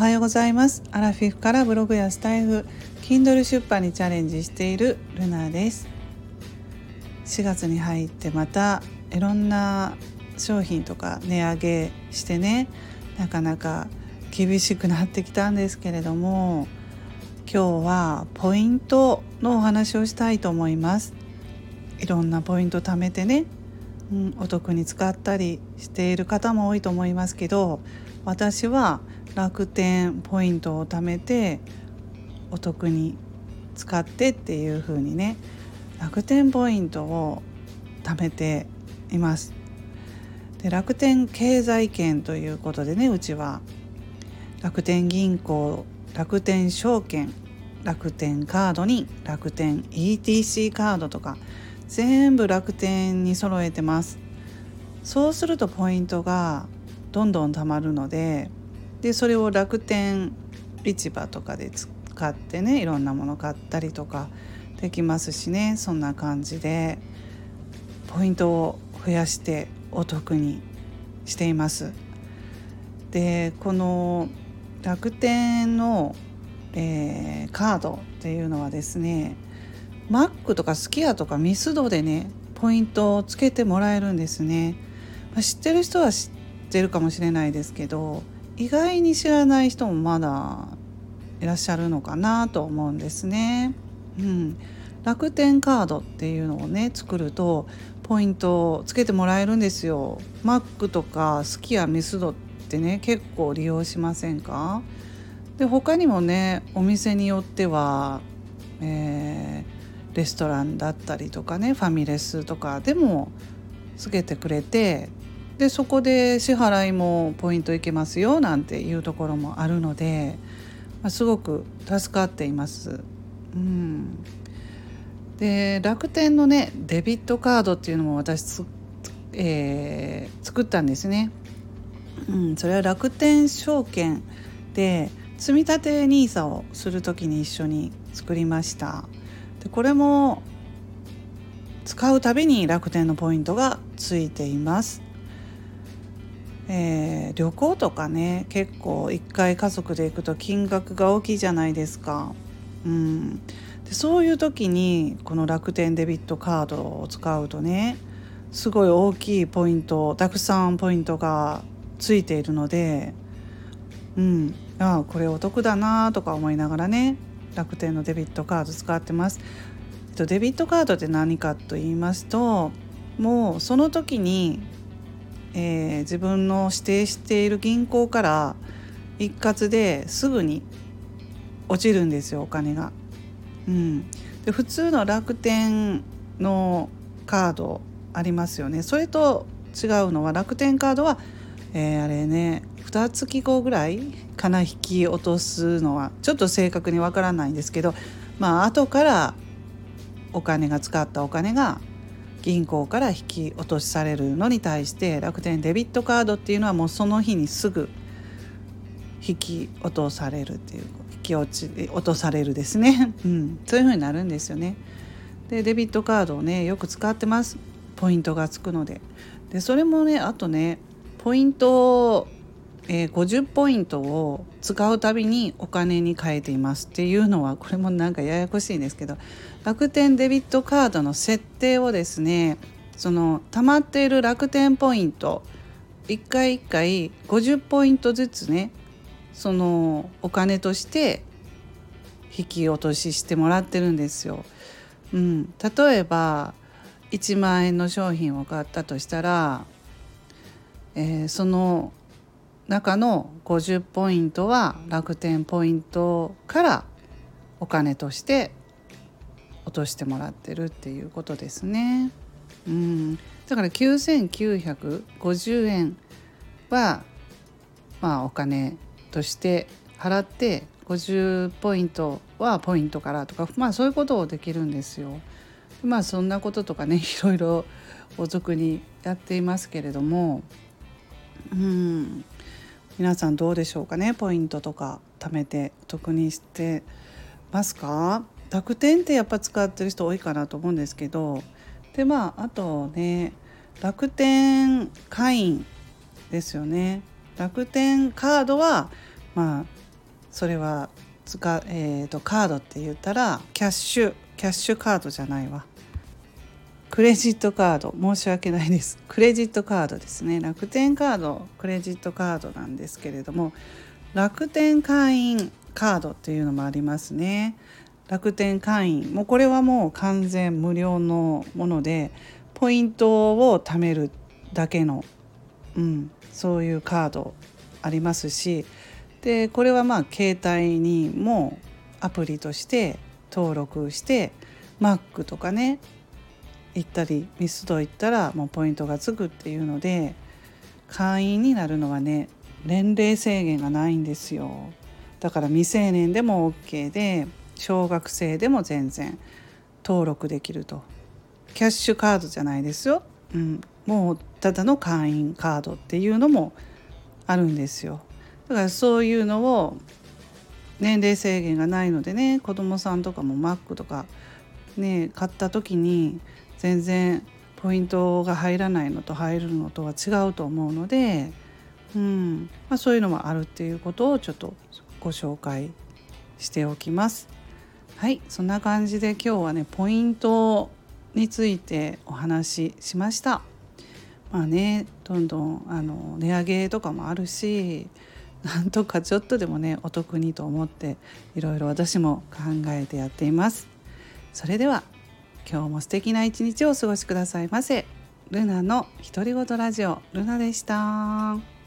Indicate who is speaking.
Speaker 1: はようございます。アラフィフからブログやスタイフ Kindle 出版にチャレンジしているルナです。4月に入ってまたいろんな商品とか値上げしてねなかなか厳しくなってきたんですけれども今日はポイントのお話をしたいと思います。いろんなポイント貯めてね、うん、お得に使ったりしている方も多いと思いますけど私は楽天ポイントを貯めてお得に使ってっていう風にね楽天ポイントを貯めています。で楽天経済圏ということでねうちは。楽天銀行楽天証券楽天カードに楽天 ETC カードとか全部楽天に揃えてます。そうするとポイントがどんどん貯まるのででそれを楽天市場とかで使ってねいろんなもの買ったりとかできますしねそんな感じでポイントを増やしてお得にしています。でこの楽天の、えー、カードっていうのはですねマックとかスキヤとかミスドでねポイントをつけてもらえるんですね。まあ、知ってる人は知ってるかもしれないですけど意外に知らない人もまだいらっしゃるのかなと思うんですね。うん、楽天カードっていうのをね作るとポイントをつけてもらえるんですよ。マックとかスキヤミスドってね結構利用しませんか？で他にもねお店によっては、えー、レストランだったりとかねファミレスとかでもつけてくれてでそこで支払いもポイントいけますよなんていうところもあるので、ま、すごく助かっています。うん、で楽天のねデビットカードっていうのも私えー、作ったんですね。うん、それは楽天証券で積立 NISA をする時に一緒に作りました。でこれも使うたびに楽天のポイントがついています。えー、旅行とかね結構1回家族で行くと金額が大きいじゃないですか。うん、でそういう時にこの楽天デビットカードを使うとねすごい大きいポイントたくさんポイントがついているので、うん、あこれお得だなとか思いながらね楽天のデビットカード使ってます。デビットカードって何かと言いますともうその時にえー、自分の指定している銀行から一括ですぐに落ちるんですよお金が。うん、で普通の楽天のカードありますよねそれと違うのは楽天カードは、えー、あれね2月後ぐらいかな引き落とすのはちょっと正確にわからないんですけどまあ後からお金が使ったお金が銀行から引き落としされるのに対して楽天デビットカードっていうのはもうその日にすぐ引き落とされるっていう引き落ち落とされるですね、うん、そういう風になるんですよね。でデビットカードをねよく使ってます。ポイントがつくので。でそれもねあとねポイントをえー、50ポイントを使うたびにお金に変えていますっていうのはこれもなんかややこしいんですけど楽天デビットカードの設定をですねその溜まっている楽天ポイント1回1回50ポイントずつねそのお金として引き落とししてもらってるんですよ。うん、例えば1万円の商品を買ったとしたら、えー、その中の50ポイントは楽天ポイントからお金として落としてもらってるっていうことですね。うん、だから9950円はまあお金として払って50ポイントはポイントからとかまあそういうことをできるんですよ。まあそんなこととかね いろいろお得にやっていますけれどもうん皆さんどうでしょうかね？ポイントとか貯めて得にしてますか？楽天ってやっぱ使ってる人多いかなと思うんですけど。でまああとね楽天会員ですよね。楽天カードはまあそれは使、えーと、カードって言ったらキャッシュキャッシュカードじゃないわ。クレジットカード申し訳ないです。クレジットカードですね。楽天カードクレジットカードなんですけれども楽天会員カードっていうのもありますね。楽天会員もうこれはもう完全無料のものでポイントを貯めるだけの、うん、そういうカードありますしでこれはまあ携帯にもアプリとして登録して Mac とかね行ったりミスド行ったらもうポイントがつくっていうので会員になるのはね年齢制限がないんですよ。だから未成年でも OK で小学生でも全然登録できると。キャッシュカードじゃないですよ、うん、もうただの会員カードっていうのもあるんですよ。だからそういうのを年齢制限がないのでね子供さんとかも Mac とかね買った時に全然ポイントが入らないのと入るのとは違うと思うので、うんまあ、そういうのもあるっていうことをちょっとご紹介しておきます。はいそんな感じで今日はねポイントについてお話ししました。まあねどんどんあの値上げとかもあるしなんとかちょっとでもねお得にと思っていろいろ私も考えてやっています。それでは今日も素敵な一日をお過ごしくださいませ。ルナの独り言ラジオルナでした。